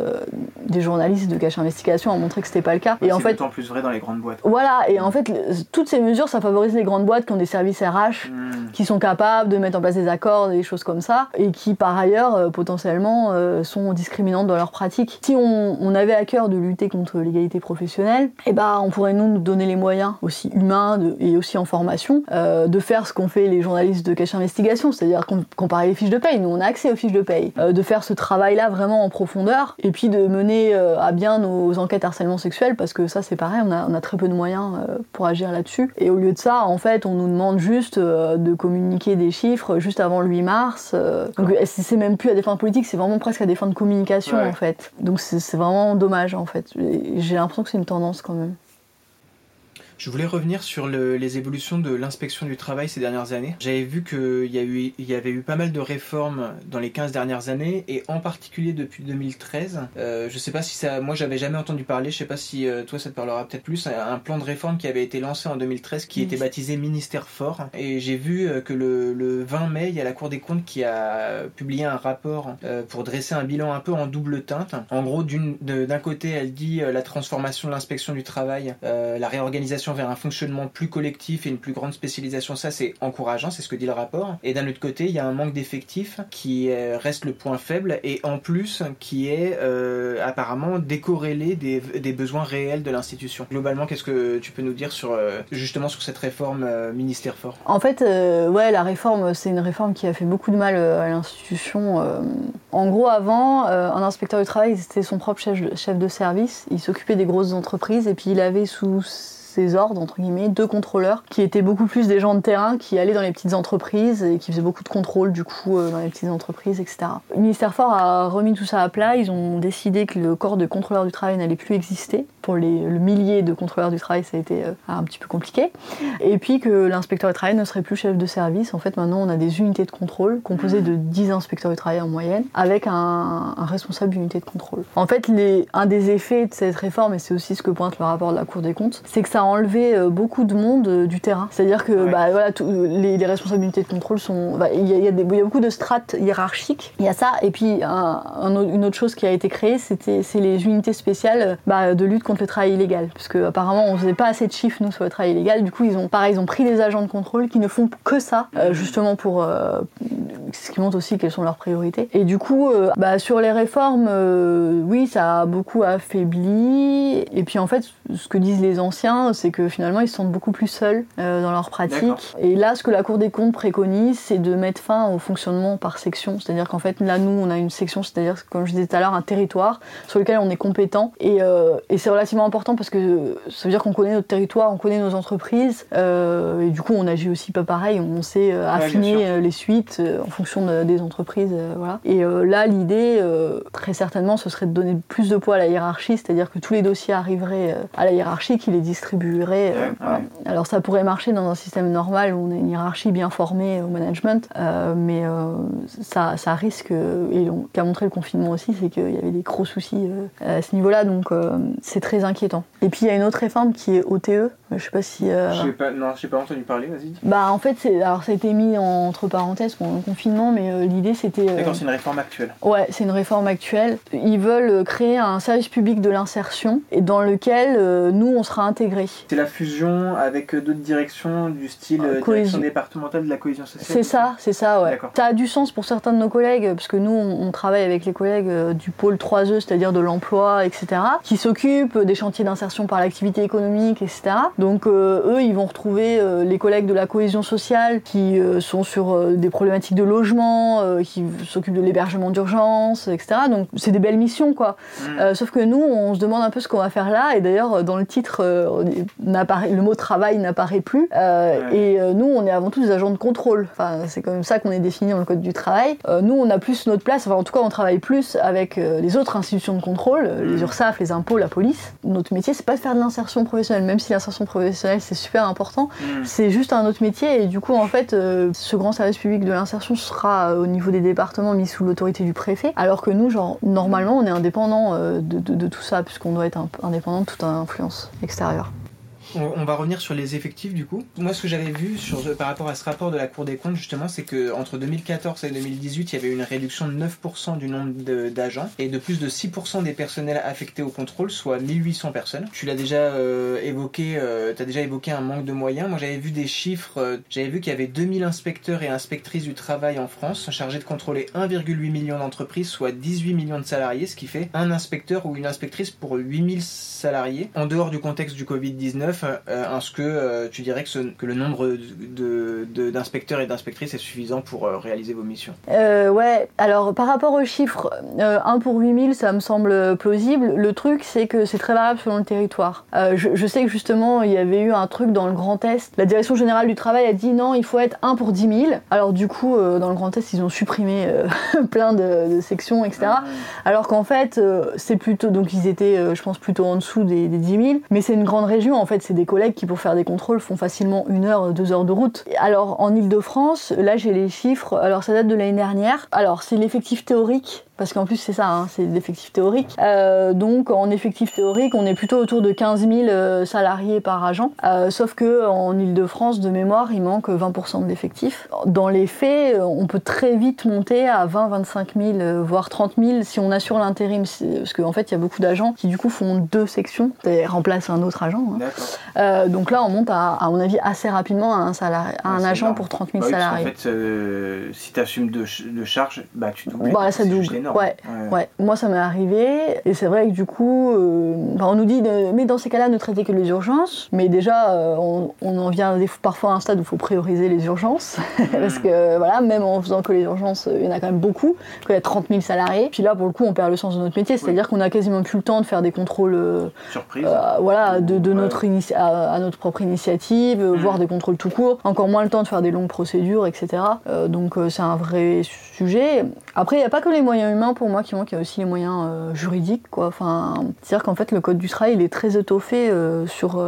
des journalistes de cache ont montré que c'était pas le cas. Et en fait, plus vrai dans les grandes boîtes. Voilà, et en fait, toutes ces mesures, ça favorise les grandes boîtes qui ont des services RH, hmm. qui sont capables de mettre en place des accords, des choses comme ça, et qui par ailleurs euh, potentiellement euh, sont discriminantes dans leurs pratiques. Si on, avait à cœur de lutter contre l'égalité professionnelle, eh ben, on pourrait nous donner les moyens aussi humains et aussi en formation euh, de faire ce qu'ont fait les journalistes de cache investigation, c'est-à-dire comparer les fiches de paye. Nous, on a accès aux fiches de paye, de faire ce travail-là vraiment en profondeur, et puis de mener à bien nos enquêtes harcèlement sexuel parce que ça c'est pareil, on a, très peu de moyens euh, pour agir là-dessus. Et au lieu de ça, en fait, on nous demande juste euh, de communiquer des chiffres juste avant le 8 mars. donc c'est même plus à des fins politiques, c'est vraiment presque à des fins de communication en fait. Donc c'est vraiment dommage en fait. J'ai l'impression que c'est une tendance quand même. Je voulais revenir sur les évolutions de l'inspection du travail ces dernières années. J'avais vu qu'il y, il y avait eu pas mal de réformes dans les 15 dernières années, et en particulier depuis 2013. Euh, je sais pas si ça. Moi, j'avais jamais entendu parler, je sais pas si euh, toi ça te parlera peut-être plus. Un, plan de réforme qui avait été lancé en 2013 qui était baptisé Ministère Fort. Et j'ai vu euh, que le, 20 mai, il y a la Cour des comptes qui a publié un rapport euh, pour dresser un bilan un peu en double teinte. En gros, d'un côté, elle dit la transformation de l'inspection du travail, la réorganisation vers un fonctionnement plus collectif et une plus grande spécialisation, ça c'est encourageant, c'est ce que dit le rapport. Et d'un autre côté, il y a un manque d'effectifs qui reste le point faible et en plus qui est euh, apparemment décorrélé des, besoins réels de l'institution. Globalement, qu'est-ce que tu peux nous dire sur euh, justement sur cette réforme euh, ministère fort? En fait, ouais, la réforme, c'est une réforme qui a fait beaucoup de mal à l'institution. En gros, avant, un inspecteur du travail, c'était son propre chef de service. Il s'occupait des grosses entreprises et puis il avait sous ordres, entre guillemets, deux contrôleurs qui étaient beaucoup plus des gens de terrain qui allaient dans les petites entreprises et qui faisaient beaucoup de contrôle du coup euh, dans les petites entreprises, etc. Le ministère Fort a remis tout ça à plat. Ils ont décidé que le corps de contrôleur du travail n'allait plus exister. Pour les, le millier de contrôleurs du travail, ça a été euh, un petit peu compliqué. Et puis que l'inspecteur du travail ne serait plus chef de service. En fait, maintenant, on a des unités de contrôle composées de 10 inspecteurs du travail en moyenne, avec un, responsable d'unité de contrôle. En fait, les, un des effets de cette réforme, et c'est aussi ce que pointe le rapport de la Cour des comptes, c'est que ça enlever euh, beaucoup de monde euh, du terrain. C'est-à-dire que bah, voilà, les, les, responsabilités de contrôle sont. Bah, il y, a beaucoup de strates hiérarchiques. Il y a ça. Et puis une autre chose qui a été créée, c'était c'est les unités spéciales bah, de lutte contre le travail illégal. Parce que apparemment on faisait pas assez de chiffres nous sur le travail illégal. Du coup ils ont pareil ils ont pris des agents de contrôle qui ne font que ça euh, justement pour ce qui montre aussi quelles sont leurs priorités. Et du coup bah, sur les réformes, oui ça a beaucoup affaibli. Et puis en fait ce que disent les anciens c'est que finalement ils se sentent beaucoup plus seuls euh, dans leur pratique. Et là, ce que la Cour des comptes préconise, c'est de mettre fin au fonctionnement par section. C'est-à-dire qu'en fait, là, nous, on a une section, c'est-à-dire, comme je disais tout à l'heure, un territoire sur lequel on est compétent. Et, euh, et c'est relativement important parce que ça veut dire qu'on connaît notre territoire, on connaît nos entreprises. Euh, et du coup, on agit aussi pas pareil. On sait affiner les suites en fonction des entreprises. voilà. Et là, l'idée, très certainement, ce serait de donner plus de poids à la hiérarchie, c'est-à-dire que tous les dossiers arriveraient à la hiérarchie qui les distribue euh, voilà. Alors ça pourrait marcher dans un système normal où on a une hiérarchie bien formée au management, euh, mais euh, ça, ça risque, et qu'a montré le confinement aussi, c'est qu'il y avait des gros soucis à ce niveau-là, donc c'est très inquiétant. Et puis il y a une autre réforme qui est OTE, je sais pas si... Je pas, non, j'ai pas entendu parler, vas-y. bah en fait, c'est, alors ça a été mis en- entre parenthèses pendant le confinement, mais l'idée c'était... D'accord, c'est une réforme actuelle. Ouais, c'est une réforme actuelle. Ils veulent créer un service public de l'insertion et dans lequel euh, nous on sera intégrés. C'est la fusion avec euh, d'autres directions du style euh, Cohésion. direction départementale de la cohésion sociale. C'est ça, c'est ça, ouais. Ça a du sens pour certains de nos collègues, parce que nous, on, on travaille avec les collègues euh, du pôle 3E, c'est-à-dire de l'emploi, etc., qui s'occupent des chantiers d'insertion par l'activité économique, etc. Donc, euh, eux, ils vont retrouver euh, les collègues de la cohésion sociale qui euh, sont sur euh, des problématiques de logement, euh, qui s'occupent de l'hébergement d'urgence, etc. Donc, c'est des belles missions, quoi. Mm. Euh, sauf que nous, on se demande un peu ce qu'on va faire là, et d'ailleurs, dans le titre, le mot travail n'apparaît plus. Euh, Ouais. Et euh, nous, on est avant tout des agents de contrôle. Enfin, c'est comme ça qu'on est défini dans le code du travail. Euh, nous, on a plus notre place, enfin, en tout cas, on travaille plus avec les autres institutions de contrôle, euh, les Mm. URSAF, les impôts, la police. Notre métier, c'est pas de faire de l'insertion professionnelle, même si l'insertion professionnelle, c'est super important. Mm. C'est juste un autre métier et du coup en fait ce grand service public de l'insertion sera au niveau des départements mis sous l'autorité du préfet alors que nous genre normalement on est indépendant de, de- de tout ça puisqu'on doit être indépendant de toute influence extérieure. On, va revenir sur les effectifs du coup. Moi, ce que j'avais vu par rapport à ce rapport de la Cour des comptes, justement, c'est que entre 2014 et 2018, il y avait une réduction de 9% du nombre d'agents et de plus de 6% des personnels affectés au contrôle, soit 1800 personnes. Tu l'as déjà euh, évoqué, tu as déjà évoqué un manque de moyens. Moi, j'avais vu des chiffres, euh, j'avais vu qu'il y avait 2000 inspecteurs et inspectrices du travail en France chargés de contrôler 1,8 million d'entreprises, soit 18 millions de salariés, ce qui fait un inspecteur ou une inspectrice pour 8000 salariés. En dehors du contexte du Covid-19, euh, est-ce que euh, tu dirais que, ce- que le nombre d'inspecteurs et d'inspectrices est suffisant pour euh, réaliser vos missions? Euh, ouais, alors par rapport aux chiffres, euh, 1 pour 8000 ça me semble plausible. Le truc c'est que c'est très variable selon le territoire. Je, je sais que justement il y avait eu un truc dans le Grand Est. La direction générale du travail a dit non, il faut être 1 pour 10 000. Alors du coup dans le Grand Est ils ont supprimé [LAUGHS] plein de, de sections, etc. Alors qu'en fait, c'est plutôt. Donc, ils étaient, je pense, plutôt en dessous des, des 10 000. Mais c'est une grande région. En fait, c'est des collègues qui, pour faire des contrôles, font facilement une heure, deux heures de route. Alors, en Ile-de-France, là, j'ai les chiffres. Alors, ça date de l'année dernière. Alors, c'est l'effectif théorique. Parce qu'en plus, c'est ça, hein, c'est l'effectif théorique. Euh, donc, en effectif théorique, on est plutôt autour de 15 000 euh, salariés par agent. Euh, sauf que en Ile-de-France, de mémoire, il manque 20% de l'effectif. Dans les faits, on peut très vite monter à 20, 25 000, euh, voire 30 000 si on assure l'intérim. Parce qu'en fait, il y a beaucoup d'agents qui, du coup, font deux sections et remplacent un autre agent. hein. Euh, donc là, on monte, à, à mon avis, assez rapidement à un, à Ouais, un agent énorme. pour 30 000 Bah oui, salariés. fait, euh, si tu assumes de, ch- de charges, bah tu doubles. Bah, ça double, énorme. ouais. Ouais, moi ça m'est arrivé, et c'est vrai que du coup, euh, bah, on nous dit, de- mais dans ces cas-là, ne traitez que les urgences. Mais déjà, on, on en vient parfois à un stade où il faut prioriser les urgences, [LAUGHS] parce que voilà, même en faisant que les urgences, il y en a quand même beaucoup, qu'il y a 30 000 salariés. Puis là, pour le coup, on perd le sens de notre métier, c'est-à-dire qu'on a quasiment plus le temps de faire des contrôles, Surprise. voilà, de, de Ouais. notre inici- à, à notre propre initiative, euh, Mm. voire des contrôles tout court. Encore moins le temps de faire des longues procédures, etc. Euh, donc euh, c'est un vrai sujet. Après, il n'y a pas que les moyens humains pour moi qui manquent, il y a aussi les moyens euh, juridiques. Quoi. Enfin, C'est-à-dire qu'en fait, le Code du travail, il est très étoffé euh, sur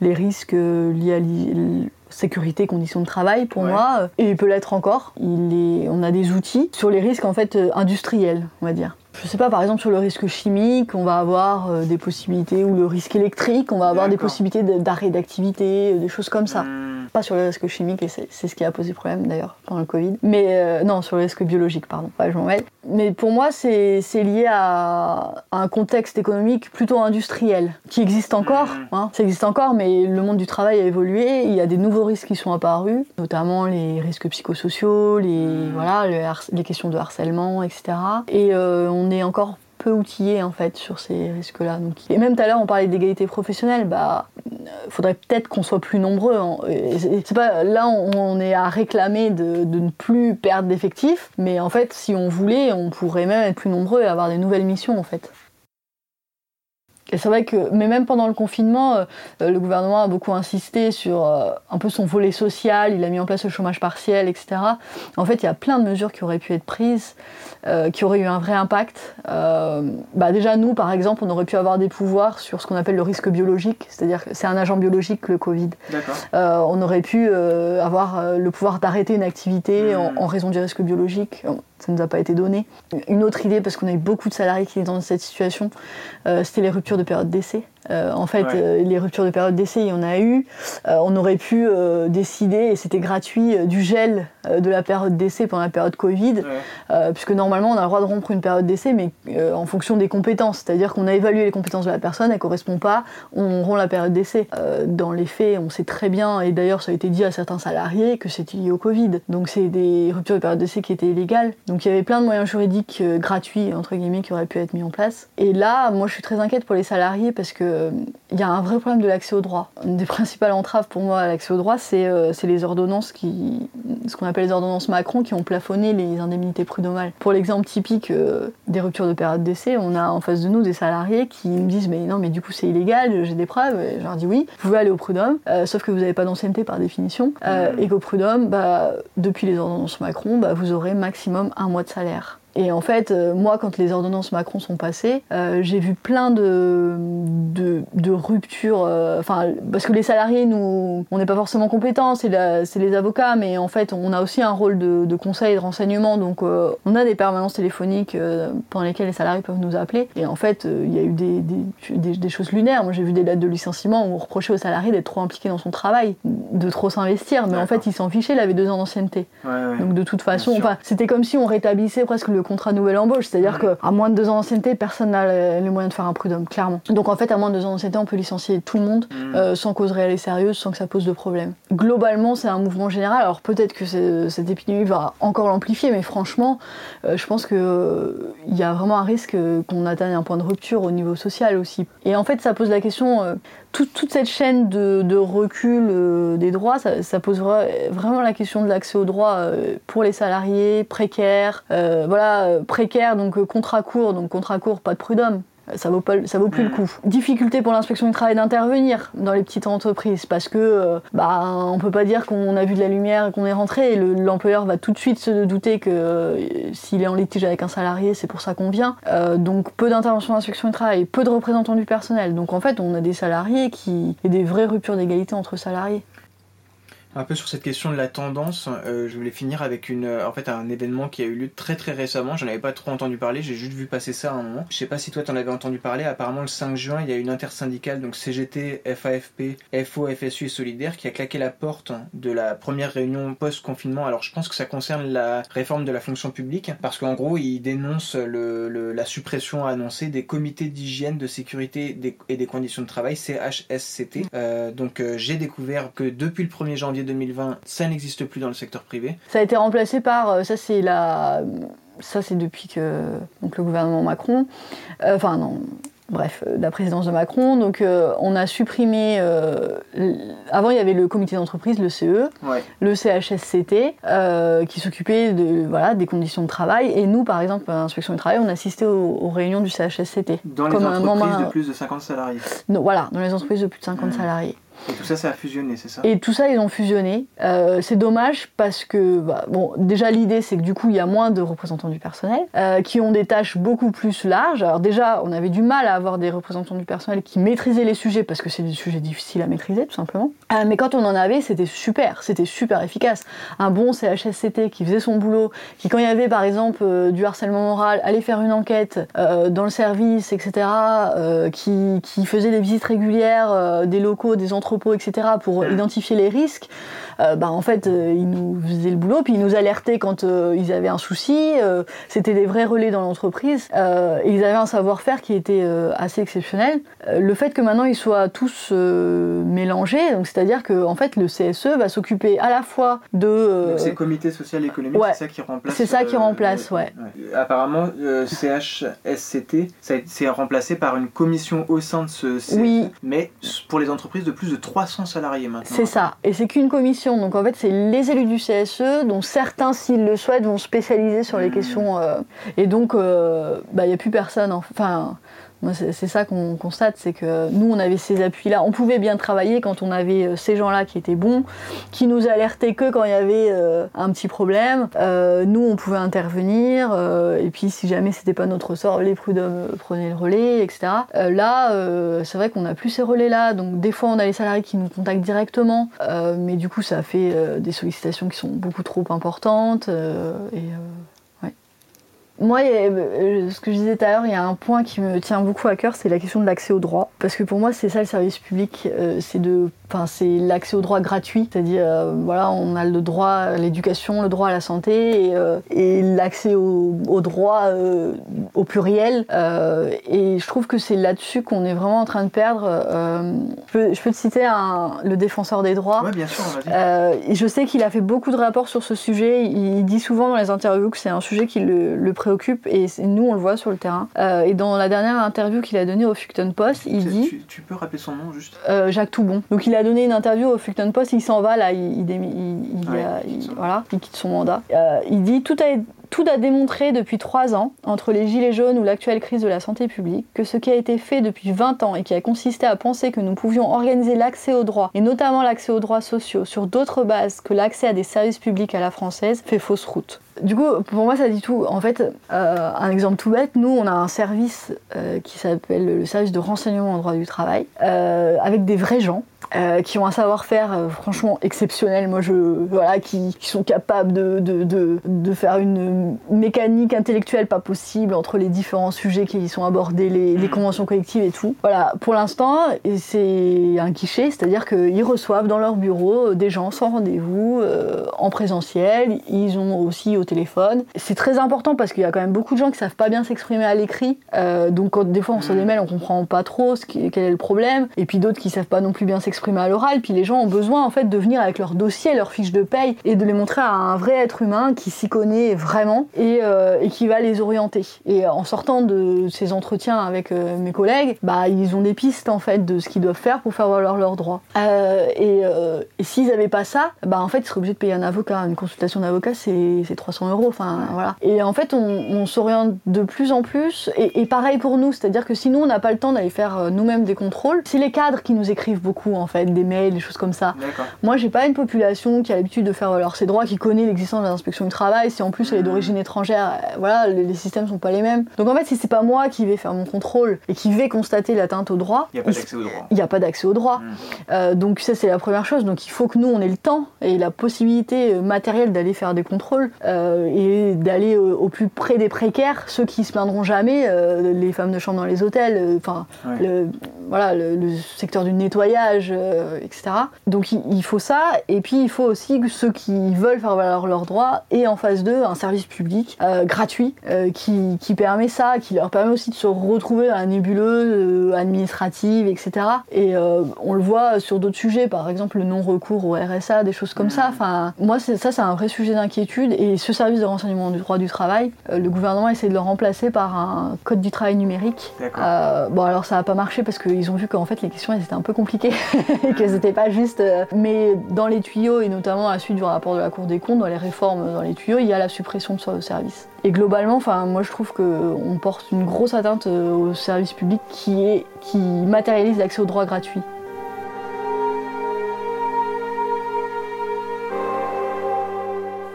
les risques liés à l'i- sécurité, conditions de travail pour Ouais. moi, et il peut l'être encore. Il est, on a des outils sur les risques en fait industriels, on va dire. Je sais pas, par exemple sur le risque chimique, on va avoir euh, des possibilités, ou le risque électrique, on va avoir des possibilités d'arrêt d'activité, euh, des choses comme ça. Hmm. Pas sur le risque chimique, et c'est ce qui a posé problème d'ailleurs pendant le Covid. Mais euh, non, sur le risque biologique, pardon. Ouais, je m'en mêle. Mais pour moi, c'est lié à, à un contexte économique plutôt industriel, qui existe encore. Mhm. hein. Ça existe encore, mais le monde du travail a évolué. Il y a des nouveaux risques qui sont apparus, notamment les risques psychosociaux, les, Mhm. voilà, les questions de harcèlement, etc. Et euh, on est encore peu outillé en fait sur ces risques-là. Et même tout à l'heure on parlait d'égalité professionnelle, bah euh, faudrait peut-être qu'on soit plus nombreux. hein. C'est- pas là on, on est à réclamer de, de ne plus perdre d'effectifs, mais en fait si on voulait, on pourrait même être plus nombreux et avoir des nouvelles missions en fait. Et c'est vrai que, mais même pendant le confinement, euh, le gouvernement a beaucoup insisté sur un peu son volet social, il a mis en place le chômage partiel, etc. En fait, il y a plein de mesures qui auraient pu être prises, qui auraient eu un vrai impact. bah déjà, nous, par exemple, on aurait pu avoir des pouvoirs sur ce qu'on appelle le risque biologique, c'est-à-dire que c'est un agent biologique, le Covid. on aurait pu avoir le pouvoir d'arrêter une activité en, hmm. en raison du risque biologique ça ne nous a pas été donné. Une autre idée, parce qu'on a eu beaucoup de salariés qui étaient dans cette situation, euh, c'était les ruptures de période d'essai. Euh, en fait, euh, les ruptures de période d'essai, il y en a eu. on aurait pu décider, et c'était gratuit, du gel de la période d'essai pendant la période Covid, puisque normalement, on a le droit de rompre une période d'essai, mais en fonction des compétences. C'est-à-dire qu'on a évalué les compétences de la personne, elle ne correspond pas, on rompt la période d'essai. dans les faits, on sait très bien, et d'ailleurs, ça a été dit à certains salariés, que c'était lié au Covid. Donc, c'est des ruptures de période d'essai qui étaient illégales. Donc, il y avait plein de moyens juridiques gratuits, entre guillemets, qui auraient pu être mis en place. Et là, moi, je suis très inquiète pour les salariés parce que il y a un vrai problème de l'accès au droit. Une des principales entraves pour moi à l'accès au droit, c'est euh, les ordonnances qui, ce qu'on appelle les ordonnances Macron, qui ont plafonné les indemnités prud'homales. Pour l'exemple typique euh, des ruptures de période d'essai, on a en face de nous des salariés qui me disent mais non mais du coup c'est illégal, j'ai des preuves. Et je leur dis oui, vous pouvez aller au prud'homme, euh, sauf que vous n'avez pas d'ancienneté par définition, mmh. et qu'au prud'homme, bah, depuis les ordonnances Macron, bah, vous aurez maximum un mois de salaire. Et en fait, euh, moi, quand les ordonnances Macron sont passées, euh, j'ai vu plein de, de, ruptures. Euh, enfin, parce que les salariés, nous, on n'est pas forcément compétents, c'est les avocats, mais en fait, on a aussi un rôle de, de conseil et de renseignement. Donc, on a des permanences téléphoniques pendant lesquelles les salariés peuvent nous appeler. Et en fait, il y a eu des, des, des choses lunaires. Moi, j'ai vu des lettres de licenciement où on reprochait aux salariés d'être trop impliqués dans son travail, de trop s'investir. Mais en fait, ils s'en fichaient, il avait deux ans d'ancienneté. Donc, de toute façon, c'était comme si on rétablissait presque le contrat nouvelle embauche. C'est-à-dire qu'à moins de deux ans d'ancienneté, personne n'a les moyens de faire un prud'homme, clairement. Donc en fait, à moins de deux ans d'ancienneté, on peut licencier tout le monde mm. euh, sans cause réelle et sérieuse, sans que ça pose de problème. Globalement, c'est un mouvement général. Alors peut-être que cette épidémie va encore l'amplifier, mais franchement, euh, je pense qu'il euh, y a vraiment un risque qu'on atteigne un point de rupture au niveau social aussi. Et en fait, ça pose la question toute, cette chaîne de, recul euh, des droits, ça, pose vraiment la question de l'accès aux droits euh, pour les salariés précaires. Euh, voilà, précaires, donc contrat court, donc contrat court, pas de prud'homme ça vaut pas, ça vaut plus le mm. coup. Difficulté pour l'inspection du travail d'intervenir dans les petites entreprises parce que euh, bah on peut pas dire qu'on a vu de la lumière et qu'on est rentré. L'employeur va tout de suite se douter que euh, s'il est en litige avec un salarié, c'est pour ça qu'on vient. Euh, donc peu d'intervention d'inspection du travail, peu de représentants du personnel. Donc en fait, on a des salariés qui et des vraies ruptures d'égalité entre salariés un peu sur cette question de la tendance, euh, je voulais finir avec une, euh, en fait, un événement qui a eu lieu très très récemment. J'en avais pas trop entendu parler, j'ai juste vu passer ça à un moment. Je sais pas si toi t'en avais entendu parler. Apparemment, le 5 juin, il y a une intersyndicale, donc CGT, FAFP, FO, FSU et Solidaire, qui a claqué la porte de la première réunion post-confinement. Alors, je pense que ça concerne la réforme de la fonction publique, parce qu'en gros, ils dénoncent le, la suppression annoncée des comités d'hygiène, de sécurité et des conditions de travail, CHSCT. Euh, donc, j'ai découvert que depuis le 1er janvier 2020, ça n'existe plus dans le secteur privé. Ça a été remplacé par, euh, ça c'est la, ça c'est depuis que donc le gouvernement Macron, euh, enfin non, bref, euh, la présidence de Macron. Donc on a supprimé. avant, il y avait le comité d'entreprise, le CE, le CHSCT, qui s'occupait de, voilà, des conditions de travail. Et nous, par exemple, à l'inspection du travail, on assistait aux, aux réunions du CHSCT. Dans les entreprises de plus de 50 salariés Voilà, dans les entreprises de plus de 50 mmh. salariés. Et tout ça, ça a fusionné, c'est ça? Et tout ça, ils ont fusionné. Euh, c'est dommage parce que, bah, bon, déjà l'idée, c'est que du coup, il y a moins de représentants du personnel euh, qui ont des tâches beaucoup plus larges. Alors déjà, on avait du mal à avoir des représentants du personnel qui maîtrisaient les sujets parce que c'est des sujets difficiles à maîtriser, tout simplement. Euh, mais quand on en avait, c'était super, c'était super efficace. Un bon CHSCT qui faisait son boulot, qui quand il y avait par exemple du harcèlement moral, allait faire une enquête dans le service, etc., qui, qui faisait des visites régulières des locaux, des entreprises etc., pour identifier les risques, euh, bah, en fait, euh, ils nous faisaient le boulot, puis ils nous alertaient quand euh, ils avaient un souci. C'était des vrais relais dans l'entreprise. et ils avaient un savoir-faire qui était assez exceptionnel. le fait que maintenant ils soient tous mélangés, c'est-à-dire que en fait, le CSE va s'occuper à la fois de. Donc c'est comité social économique, c'est ça qui remplace. C'est ça qui remplace, ouais. Apparemment, CHSCT, c'est remplacé par une commission au sein de ce CSE, oui. mais pour les entreprises de plus de 300 salariés maintenant. C'est ça. Et c'est qu'une commission. Donc en fait, c'est les élus du CSE, dont certains, s'ils le souhaitent, vont spécialiser sur les mmh. questions. Euh, et donc, euh, bah, il n'y a plus personne. Enfin, C'est ça qu'on constate, c'est que nous, on avait ces appuis-là. On pouvait bien travailler quand on avait euh, ces gens-là qui étaient bons, qui nous alertaient que quand il y avait euh, un petit problème. Euh, nous, on pouvait intervenir, et puis si jamais c'était pas notre sort, les prud'hommes prenaient le relais, etc. là, c'est vrai qu'on n'a plus ces relais-là, donc des fois, on a les salariés qui nous contactent directement, mais du coup, ça fait des sollicitations qui sont beaucoup trop importantes, et moi, euh, ce que je disais tout à l'heure, il y a un point qui me tient beaucoup à cœur, c'est la question de l'accès au droit. Parce que pour moi, c'est ça le service public, euh, c'est de Enfin, c'est l'accès au droit gratuit, c'est-à-dire euh, voilà, on a le droit à l'éducation, le droit à la santé et, euh, l'accès au, droit euh, au pluriel. et je trouve que c'est là-dessus qu'on est vraiment en train de perdre. Je peux, je, peux, te citer un, le défenseur des droits. Oui, bien sûr. je sais qu'il a fait beaucoup de rapports sur ce sujet. Il dit souvent dans les interviews que c'est un sujet qui le, préoccupe et nous on le voit sur le terrain. et dans la dernière interview qu'il a donnée au Fucton Post, il dit. Tu, tu, peux rappeler son nom juste? Jacques Toubon. Donc il a donné une interview au Fulton Post, il s'en va là, il, il, voilà, il quitte son mandat. Euh, il dit tout a, tout a démontré depuis trois ans, entre les gilets jaunes ou l'actuelle crise de la santé publique, que ce qui a été fait depuis 20 ans et qui a consisté à penser que nous pouvions organiser l'accès aux droits, et notamment l'accès aux droits sociaux, sur d'autres bases que l'accès à des services publics à la française, fait fausse route. Du coup, pour moi, ça dit tout. En fait, euh, un exemple tout bête, nous, on a un service euh, qui s'appelle le service de renseignement en droit du travail, avec des vrais gens euh, qui ont un savoir-faire euh, franchement exceptionnel, moi je voilà, qui, sont capables de, de, de, faire une mécanique intellectuelle pas possible entre les différents sujets qui sont abordés, les, les conventions collectives et tout. Voilà, pour l'instant, c'est un guichet, c'est-à-dire qu'ils reçoivent dans leur bureau des gens sans rendez-vous, euh, en présentiel, ils ont aussi au téléphone. C'est très important parce qu'il y a quand même beaucoup de gens qui savent pas bien s'exprimer à l'écrit, donc quand des fois on se démêle, on comprend pas trop ce qui, quel est le problème, et puis d'autres qui savent pas non plus bien s'exprimer à l'oral, puis les gens ont besoin en fait de venir avec leur dossier, leur fiche de paye et de les montrer à un vrai être humain qui s'y connaît vraiment et, euh, et, qui va les orienter. Et en sortant de ces entretiens avec euh, mes collègues, bah ils ont des pistes en fait de ce qu'ils doivent faire pour faire valoir leurs droits. Euh, et, et s'ils n'avaient pas ça, bah en fait ils seraient obligés de payer un avocat. Une consultation d'avocat c'est 300 euros. Enfin voilà. Et en fait on, on s'oriente de plus en plus et, et pareil pour nous, c'est-à-dire que sinon on n'a pas le temps d'aller faire nous-mêmes des contrôles. C'est les cadres qui nous écrivent beaucoup en fait, des mails, des choses comme ça. Moi, j'ai pas une population qui a l'habitude de faire valoir ses droits, qui connaît l'existence de l'inspection du travail. Si en plus elle est d'origine étrangère, euh, voilà, les, systèmes sont pas les mêmes. Donc en fait, si c'est pas moi qui vais faire mon contrôle et qui vais constater l'atteinte au droit, il n'y a pas d'accès au droit. Il n'y a pas d'accès au droit. Mmh. Euh, donc ça, c'est la première chose. Donc il faut que nous, on ait le temps et la possibilité euh, matérielle d'aller faire des contrôles et d'aller au, plus près des précaires, ceux qui se plaindront jamais, les femmes de chambre dans les hôtels, enfin, le, voilà, le, secteur du nettoyage, euh, etc. Donc il, faut ça, et puis il faut aussi que ceux qui veulent faire valoir leurs droits aient en face d'eux un service public euh, gratuit euh, qui, qui, permet ça, qui leur permet aussi de se retrouver dans la nébuleuse administrative, etc. Et on le voit sur d'autres sujets, par exemple le non-recours au RSA, des choses comme ça. Enfin, moi, ça, c'est un vrai sujet d'inquiétude, et ce service de renseignement du droit du travail, le gouvernement essaie de le remplacer par un code du travail numérique. bon, alors ça n'a pas marché parce qu'ils ont vu qu'en fait les questions elles étaient un peu compliquées [LAUGHS] qu'elles n'étaient pas juste. Euh, mais dans les tuyaux, et notamment à la suite du rapport de la Cour des comptes, dans les réformes dans les tuyaux, il y a la suppression de ce service. Et globalement, moi je trouve qu'on porte une grosse atteinte euh, au service public qui, est, qui matérialise l'accès aux droits gratuits.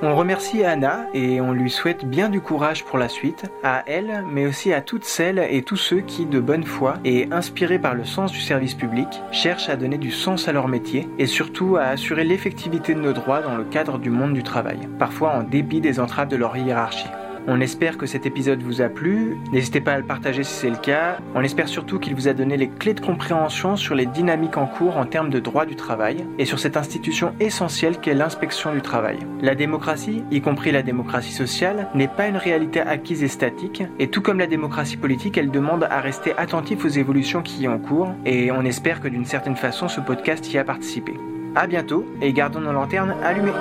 On remercie Anna et on lui souhaite bien du courage pour la suite, à elle, mais aussi à toutes celles et tous ceux qui, de bonne foi et inspirés par le sens du service public, cherchent à donner du sens à leur métier et surtout à assurer l'effectivité de nos droits dans le cadre du monde du travail, parfois en dépit des entraves de leur hiérarchie. On espère que cet épisode vous a plu. N'hésitez pas à le partager si c'est le cas. On espère surtout qu'il vous a donné les clés de compréhension sur les dynamiques en cours en termes de droit du travail et sur cette institution essentielle qu'est l'inspection du travail. La démocratie, y compris la démocratie sociale, n'est pas une réalité acquise et statique, et tout comme la démocratie politique, elle demande à rester attentif aux évolutions qui y ont cours, et on espère que d'une certaine façon ce podcast y a participé. A bientôt et gardons nos lanternes allumées.